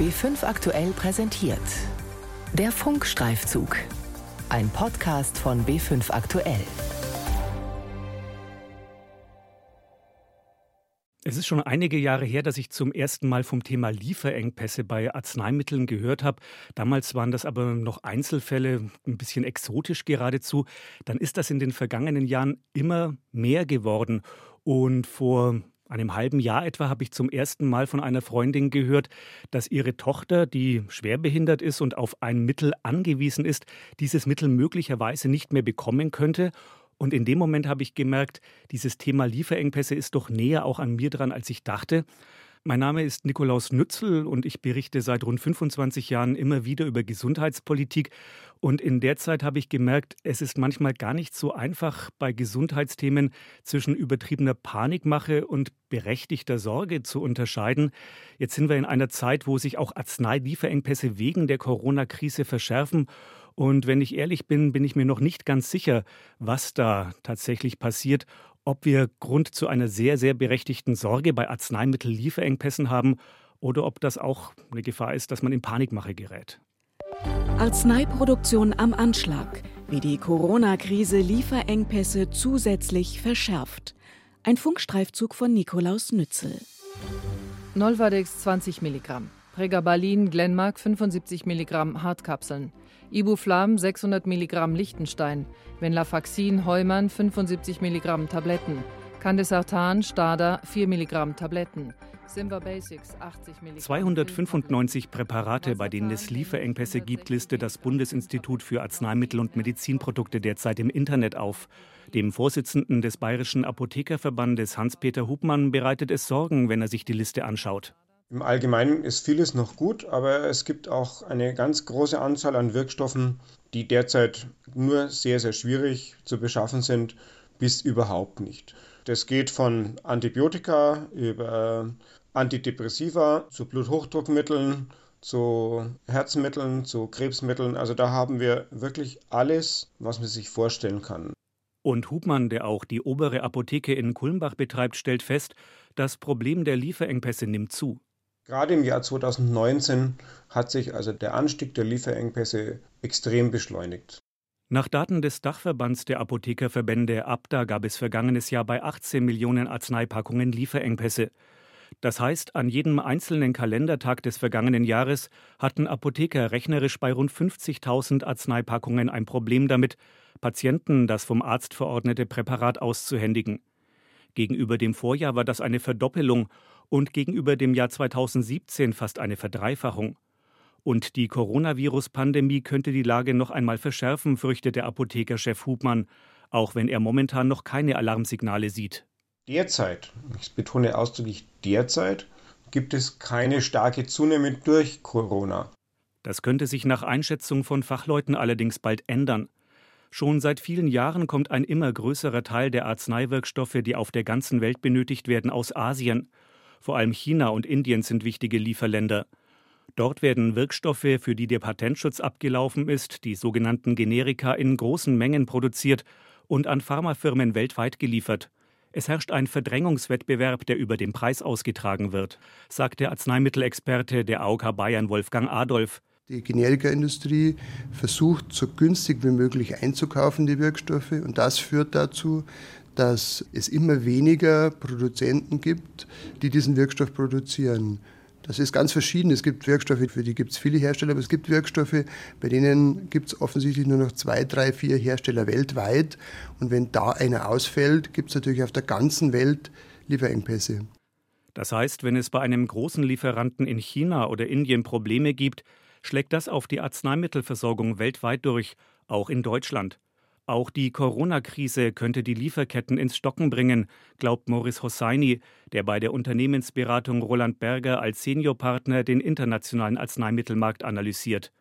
B5 aktuell präsentiert. Der Funkstreifzug. Ein Podcast von B5 aktuell. Es ist schon einige Jahre her, dass ich zum ersten Mal vom Thema Lieferengpässe bei Arzneimitteln gehört habe. Damals waren das aber noch Einzelfälle, ein bisschen exotisch geradezu. Dann ist das in den vergangenen Jahren immer mehr geworden. Und vor einem halben Jahr etwa habe ich zum ersten Mal von einer Freundin gehört, dass ihre Tochter, die schwerbehindert ist und auf ein Mittel angewiesen ist, dieses Mittel möglicherweise nicht mehr bekommen könnte und in dem Moment habe ich gemerkt, dieses Thema Lieferengpässe ist doch näher auch an mir dran, als ich dachte. Mein Name ist Nikolaus Nützel und ich berichte seit rund 25 Jahren immer wieder über Gesundheitspolitik. Und in der Zeit habe ich gemerkt, es ist manchmal gar nicht so einfach, bei Gesundheitsthemen zwischen übertriebener Panikmache und berechtigter Sorge zu unterscheiden. Jetzt sind wir in einer Zeit, wo sich auch Arzneilieferengpässe wegen der Corona-Krise verschärfen. Und wenn ich ehrlich bin, bin ich mir noch nicht ganz sicher, was da tatsächlich passiert, ob wir Grund zu einer sehr, sehr berechtigten Sorge bei Arzneimittellieferengpässen haben oder ob das auch eine Gefahr ist, dass man in Panikmache gerät. Arzneiproduktion am Anschlag, wie die Corona-Krise Lieferengpässe zusätzlich verschärft. Ein Funkstreifzug von Nikolaus Nützel. Nolvadex 20 Milligramm. Pregabalin Glenmark 75 Milligramm Hartkapseln. Ibuflam 600 Mg Lichtenstein, Venlafaxin Heumann 75 Mg Tabletten, Candesartan Stada 4 Mg Tabletten. 295 Präparate, bei denen es Lieferengpässe gibt, listet das Bundesinstitut für Arzneimittel und Medizinprodukte derzeit im Internet auf. Dem Vorsitzenden des Bayerischen Apothekerverbandes Hans-Peter Hubmann bereitet es Sorgen, wenn er sich die Liste anschaut. Im Allgemeinen ist vieles noch gut, aber es gibt auch eine ganz große Anzahl an Wirkstoffen, die derzeit nur sehr, sehr schwierig zu beschaffen sind, bis überhaupt nicht. Das geht von Antibiotika über Antidepressiva zu Bluthochdruckmitteln, zu Herzmitteln, zu Krebsmitteln. Also da haben wir wirklich alles, was man sich vorstellen kann. Und Hubmann, der auch die obere Apotheke in Kulmbach betreibt, stellt fest, das Problem der Lieferengpässe nimmt zu. Gerade im Jahr 2019 hat sich also der Anstieg der Lieferengpässe extrem beschleunigt. Nach Daten des Dachverbands der Apothekerverbände ABDA gab es vergangenes Jahr bei 18 Millionen Arzneipackungen Lieferengpässe. Das heißt, an jedem einzelnen Kalendertag des vergangenen Jahres hatten Apotheker rechnerisch bei rund 50.000 Arzneipackungen ein Problem damit, Patienten das vom Arzt verordnete Präparat auszuhändigen. Gegenüber dem Vorjahr war das eine Verdoppelung und gegenüber dem Jahr 2017 fast eine Verdreifachung. Und die Coronavirus-Pandemie könnte die Lage noch einmal verschärfen, fürchtet der Apothekerchef Hubmann, auch wenn er momentan noch keine Alarmsignale sieht. Derzeit, ich betone ausdrücklich derzeit, gibt es keine starke Zunahme durch Corona. Das könnte sich nach Einschätzung von Fachleuten allerdings bald ändern. Schon seit vielen Jahren kommt ein immer größerer Teil der Arzneiwirkstoffe, die auf der ganzen Welt benötigt werden, aus Asien. Vor allem China und Indien sind wichtige Lieferländer. Dort werden Wirkstoffe, für die der Patentschutz abgelaufen ist, die sogenannten Generika, in großen Mengen produziert und an Pharmafirmen weltweit geliefert. Es herrscht ein Verdrängungswettbewerb, der über den Preis ausgetragen wird, sagt der Arzneimittelexperte der AOK Bayern Wolfgang Adolf. Die Generikaindustrie versucht, so günstig wie möglich einzukaufen, die Wirkstoffe. Und das führt dazu, dass es immer weniger Produzenten gibt, die diesen Wirkstoff produzieren. Das ist ganz verschieden. Es gibt Wirkstoffe, für die gibt es viele Hersteller, aber es gibt Wirkstoffe, bei denen gibt es offensichtlich nur noch zwei, drei, vier Hersteller weltweit. Und wenn da einer ausfällt, gibt es natürlich auf der ganzen Welt Lieferengpässe. Das heißt, wenn es bei einem großen Lieferanten in China oder Indien Probleme gibt, schlägt das auf die Arzneimittelversorgung weltweit durch, auch in Deutschland. Auch die Corona-Krise könnte die Lieferketten ins Stocken bringen, glaubt Morris Hosseini, der bei der Unternehmensberatung Roland Berger als Seniorpartner den internationalen Arzneimittelmarkt analysiert.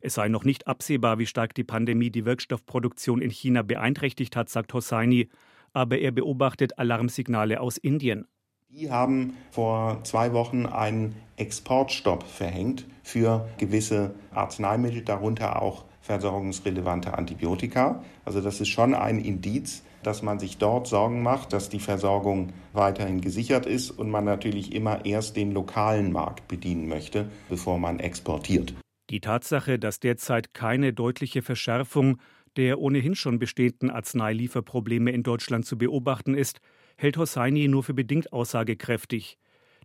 Es sei noch nicht absehbar, wie stark die Pandemie die Wirkstoffproduktion in China beeinträchtigt hat, sagt Hosseini, aber er beobachtet Alarmsignale aus Indien. Die haben vor zwei Wochen einen Exportstopp verhängt für gewisse Arzneimittel, darunter auch versorgungsrelevante Antibiotika. Also das ist schon ein Indiz, dass man sich dort Sorgen macht, dass die Versorgung weiterhin gesichert ist und man natürlich immer erst den lokalen Markt bedienen möchte, bevor man exportiert. Die Tatsache, dass derzeit keine deutliche Verschärfung der ohnehin schon bestehenden Arzneilieferprobleme in Deutschland zu beobachten ist, hält Hosseini nur für bedingt aussagekräftig.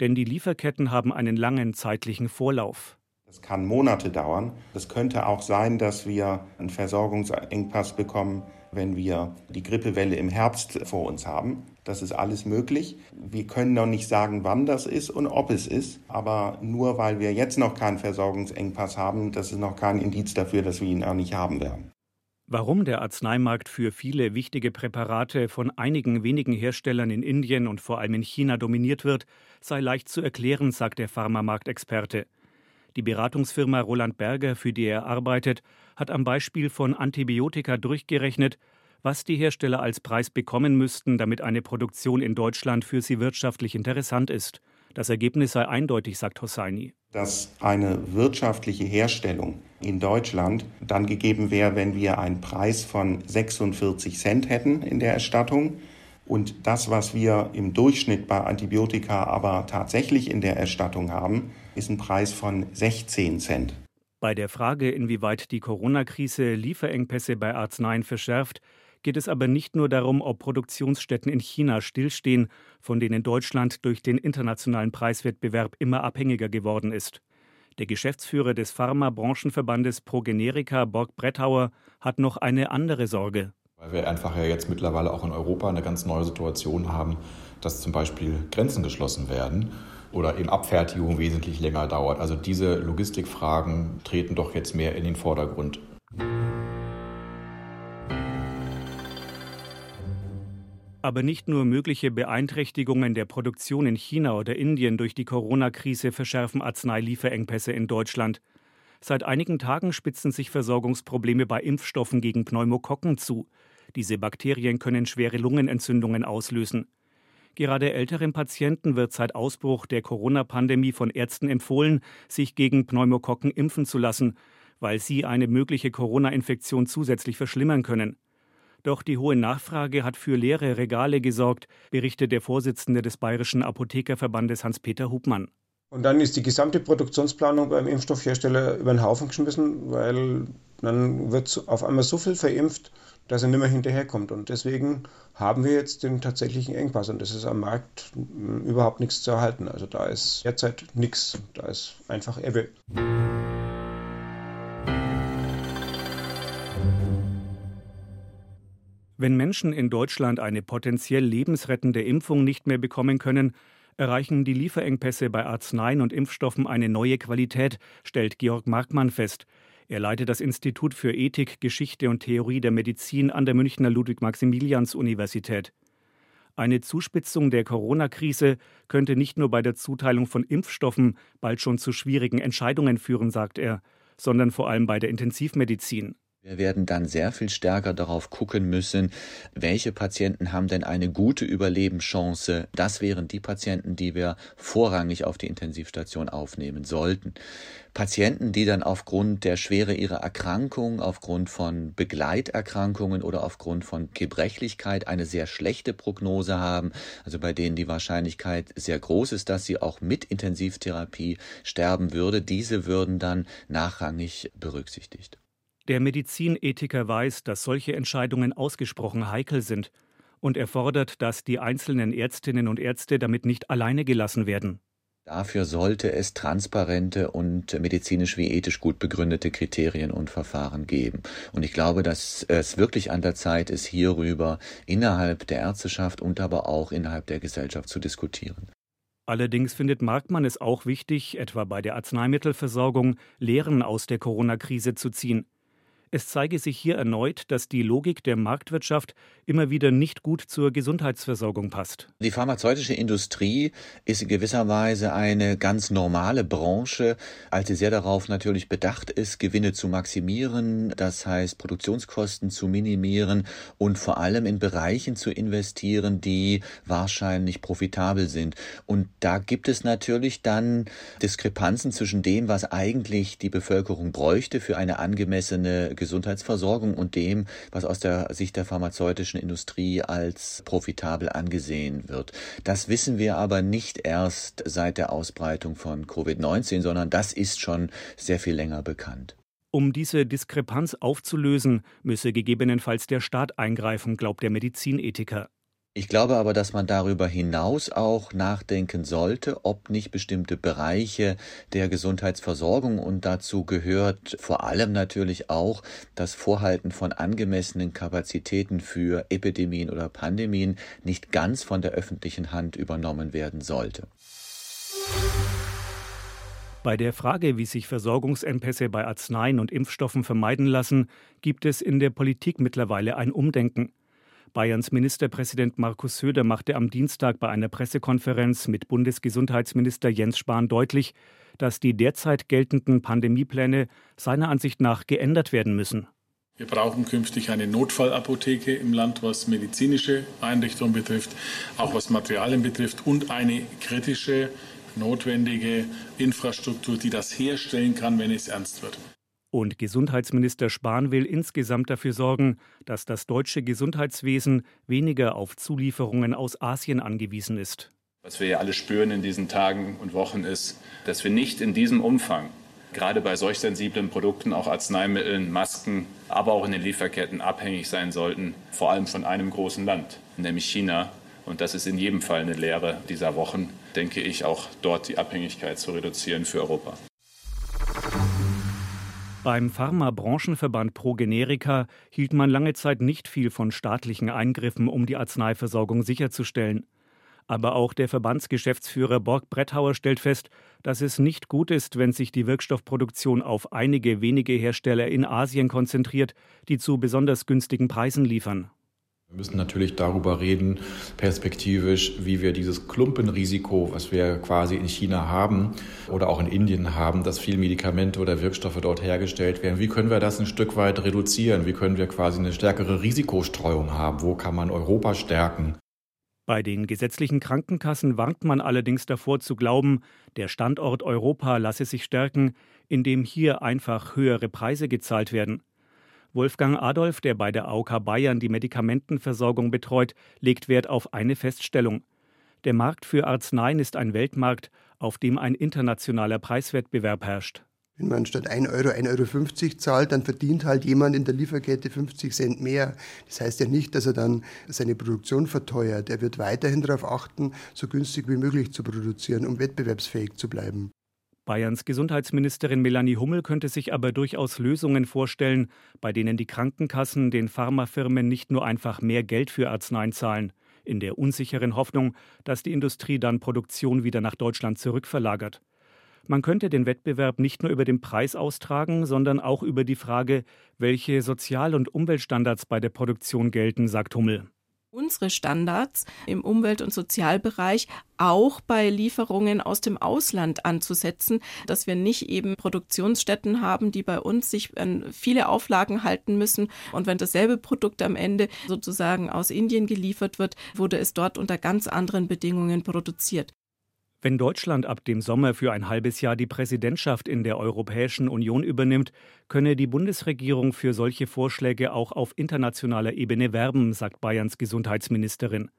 Denn die Lieferketten haben einen langen zeitlichen Vorlauf. Das kann Monate dauern. Es könnte auch sein, dass wir einen Versorgungsengpass bekommen, wenn wir die Grippewelle im Herbst vor uns haben. Das ist alles möglich. Wir können noch nicht sagen, wann das ist und ob es ist. Aber nur weil wir jetzt noch keinen Versorgungsengpass haben, das ist noch kein Indiz dafür, dass wir ihn auch nicht haben werden. Warum der Arzneimarkt für viele wichtige Präparate von einigen wenigen Herstellern in Indien und vor allem in China dominiert wird, sei leicht zu erklären, sagt der Pharmamarktexperte. Die Beratungsfirma Roland Berger, für die er arbeitet, hat am Beispiel von Antibiotika durchgerechnet, was die Hersteller als Preis bekommen müssten, damit eine Produktion in Deutschland für sie wirtschaftlich interessant ist. Das Ergebnis sei eindeutig, sagt Hosseini. Dass eine wirtschaftliche Herstellung in Deutschland dann gegeben wäre, wenn wir einen Preis von 46 Cent hätten in der Erstattung. Und das, was wir im Durchschnitt bei Antibiotika aber tatsächlich in der Erstattung haben, ist ein Preis von 16 Cent. Bei der Frage, inwieweit die Corona-Krise Lieferengpässe bei Arzneien verschärft, geht es aber nicht nur darum, ob Produktionsstätten in China stillstehen, von denen Deutschland durch den internationalen Preiswettbewerb immer abhängiger geworden ist. Der Geschäftsführer des Pharma-Branchenverbandes Progenerica, Borg Brettauer, hat noch eine andere Sorge. Weil wir einfach ja jetzt mittlerweile auch in Europa eine ganz neue Situation haben, dass zum Beispiel Grenzen geschlossen werden oder eben Abfertigung wesentlich länger dauert. Also diese Logistikfragen treten doch jetzt mehr in den Vordergrund. Aber nicht nur mögliche Beeinträchtigungen der Produktion in China oder Indien durch die Corona-Krise verschärfen Arzneilieferengpässe in Deutschland. Seit einigen Tagen spitzen sich Versorgungsprobleme bei Impfstoffen gegen Pneumokokken zu. Diese Bakterien können schwere Lungenentzündungen auslösen. Gerade älteren Patienten wird seit Ausbruch der Corona-Pandemie von Ärzten empfohlen, sich gegen Pneumokokken impfen zu lassen, weil sie eine mögliche Corona-Infektion zusätzlich verschlimmern können. Doch die hohe Nachfrage hat für leere Regale gesorgt, berichtet der Vorsitzende des Bayerischen Apothekerverbandes Hans-Peter Hubmann. Und dann ist die gesamte Produktionsplanung beim Impfstoffhersteller über den Haufen geschmissen, weil dann wird auf einmal so viel verimpft, dass er nicht mehr hinterherkommt. Und deswegen haben wir jetzt den tatsächlichen Engpass und das ist am Markt überhaupt nichts zu erhalten. Also da ist derzeit nichts, da ist einfach Ebbe. Wenn Menschen in Deutschland eine potenziell lebensrettende Impfung nicht mehr bekommen können, erreichen die Lieferengpässe bei Arzneien und Impfstoffen eine neue Qualität, stellt Georg Markmann fest. Er leitet das Institut für Ethik, Geschichte und Theorie der Medizin an der Münchner Ludwig-Maximilians-Universität. Eine Zuspitzung der Corona-Krise könnte nicht nur bei der Zuteilung von Impfstoffen bald schon zu schwierigen Entscheidungen führen, sagt er, sondern vor allem bei der Intensivmedizin. Wir werden dann sehr viel stärker darauf gucken müssen, welche Patienten haben denn eine gute Überlebenschance. Das wären die Patienten, die wir vorrangig auf die Intensivstation aufnehmen sollten. Patienten, die dann aufgrund der Schwere ihrer Erkrankung, aufgrund von Begleiterkrankungen oder aufgrund von Gebrechlichkeit eine sehr schlechte Prognose haben, also bei denen die Wahrscheinlichkeit sehr groß ist, dass sie auch mit Intensivtherapie sterben würde, diese würden dann nachrangig berücksichtigt. Der Medizinethiker weiß, dass solche Entscheidungen ausgesprochen heikel sind und er fordert, dass die einzelnen Ärztinnen und Ärzte damit nicht alleine gelassen werden. Dafür sollte es transparente und medizinisch wie ethisch gut begründete Kriterien und Verfahren geben. Und ich glaube, dass es wirklich an der Zeit ist, hierüber innerhalb der Ärzteschaft und aber auch innerhalb der Gesellschaft zu diskutieren. Allerdings findet Markmann es auch wichtig, etwa bei der Arzneimittelversorgung Lehren aus der Corona-Krise zu ziehen. Es zeige sich hier erneut, dass die Logik der Marktwirtschaft immer wieder nicht gut zur Gesundheitsversorgung passt. Die pharmazeutische Industrie ist in gewisser Weise eine ganz normale Branche, als sie sehr darauf natürlich bedacht ist, Gewinne zu maximieren, das heißt Produktionskosten zu minimieren und vor allem in Bereichen zu investieren, die wahrscheinlich profitabel sind. Und da gibt es natürlich dann Diskrepanzen zwischen dem, was eigentlich die Bevölkerung bräuchte für eine angemessene Gesundheitsversorgung und dem, was aus der Sicht der pharmazeutischen Industrie als profitabel angesehen wird. Das wissen wir aber nicht erst seit der Ausbreitung von Covid-19, sondern das ist schon sehr viel länger bekannt. Um diese Diskrepanz aufzulösen, müsse gegebenenfalls der Staat eingreifen, glaubt der Medizinethiker. Ich glaube aber, dass man darüber hinaus auch nachdenken sollte, ob nicht bestimmte Bereiche der Gesundheitsversorgung und dazu gehört vor allem natürlich auch das Vorhalten von angemessenen Kapazitäten für Epidemien oder Pandemien nicht ganz von der öffentlichen Hand übernommen werden sollte. Bei der Frage, wie sich Versorgungsengpässe bei Arzneien und Impfstoffen vermeiden lassen, gibt es in der Politik mittlerweile ein Umdenken. Bayerns Ministerpräsident Markus Söder machte am Dienstag bei einer Pressekonferenz mit Bundesgesundheitsminister Jens Spahn deutlich, dass die derzeit geltenden Pandemiepläne seiner Ansicht nach geändert werden müssen. Wir brauchen künftig eine Notfallapotheke im Land, was medizinische Einrichtungen betrifft, auch was Materialien betrifft und eine kritische, notwendige Infrastruktur, die das herstellen kann, wenn es ernst wird. Und Gesundheitsminister Spahn will insgesamt dafür sorgen, dass das deutsche Gesundheitswesen weniger auf Zulieferungen aus Asien angewiesen ist. Was wir ja alle spüren in diesen Tagen und Wochen ist, dass wir nicht in diesem Umfang, gerade bei solch sensiblen Produkten, auch Arzneimitteln, Masken, aber auch in den Lieferketten abhängig sein sollten, vor allem von einem großen Land, nämlich China. Und das ist in jedem Fall eine Lehre dieser Wochen, denke ich, auch dort die Abhängigkeit zu reduzieren für Europa. Beim Pharmabranchenverband ProGenerika hielt man lange Zeit nicht viel von staatlichen Eingriffen, um die Arzneiversorgung sicherzustellen. Aber auch der Verbandsgeschäftsführer Borg Bretthauer stellt fest, dass es nicht gut ist, wenn sich die Wirkstoffproduktion auf einige wenige Hersteller in Asien konzentriert, die zu besonders günstigen Preisen liefern. Wir müssen natürlich darüber reden, perspektivisch, wie wir dieses Klumpenrisiko, was wir quasi in China haben oder auch in Indien haben, dass viele Medikamente oder Wirkstoffe dort hergestellt werden, wie können wir das ein Stück weit reduzieren? Wie können wir quasi eine stärkere Risikostreuung haben? Wo kann man Europa stärken? Bei den gesetzlichen Krankenkassen warnt man allerdings davor zu glauben, der Standort Europa lasse sich stärken, indem hier einfach höhere Preise gezahlt werden. Wolfgang Adolf, der bei der AOK Bayern die Medikamentenversorgung betreut, legt Wert auf eine Feststellung. Der Markt für Arzneien ist ein Weltmarkt, auf dem ein internationaler Preiswettbewerb herrscht. Wenn man statt 1 Euro 1,50 Euro zahlt, dann verdient halt jemand in der Lieferkette 50 Cent mehr. Das heißt ja nicht, dass er dann seine Produktion verteuert. Er wird weiterhin darauf achten, so günstig wie möglich zu produzieren, um wettbewerbsfähig zu bleiben. Bayerns Gesundheitsministerin Melanie Hummel könnte sich aber durchaus Lösungen vorstellen, bei denen die Krankenkassen den Pharmafirmen nicht nur einfach mehr Geld für Arzneien zahlen, in der unsicheren Hoffnung, dass die Industrie dann Produktion wieder nach Deutschland zurückverlagert. Man könnte den Wettbewerb nicht nur über den Preis austragen, sondern auch über die Frage, welche Sozial- und Umweltstandards bei der Produktion gelten, sagt Hummel unsere Standards im Umwelt- und Sozialbereich auch bei Lieferungen aus dem Ausland anzusetzen, dass wir nicht eben Produktionsstätten haben, die bei uns sich an viele Auflagen halten müssen. Und wenn dasselbe Produkt am Ende sozusagen aus Indien geliefert wird, wurde es dort unter ganz anderen Bedingungen produziert. Wenn Deutschland ab dem Sommer für ein halbes Jahr die Präsidentschaft in der Europäischen Union übernimmt, könne die Bundesregierung für solche Vorschläge auch auf internationaler Ebene werben, sagt Bayerns Gesundheitsministerin.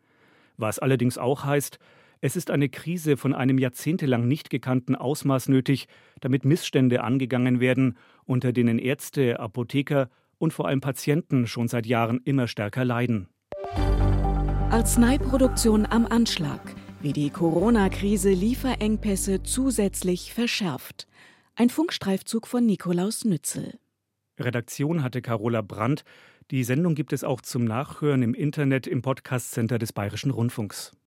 Was allerdings auch heißt, es ist eine Krise von einem jahrzehntelang nicht gekannten Ausmaß nötig, damit Missstände angegangen werden, unter denen Ärzte, Apotheker und vor allem Patienten schon seit Jahren immer stärker leiden. Arzneiproduktion am Anschlag wie die Corona-Krise Lieferengpässe zusätzlich verschärft. Ein Funkstreifzug von Nikolaus Nützel. Redaktion hatte Carola Brandt. Die Sendung gibt es auch zum Nachhören im Internet im Podcastcenter des Bayerischen Rundfunks.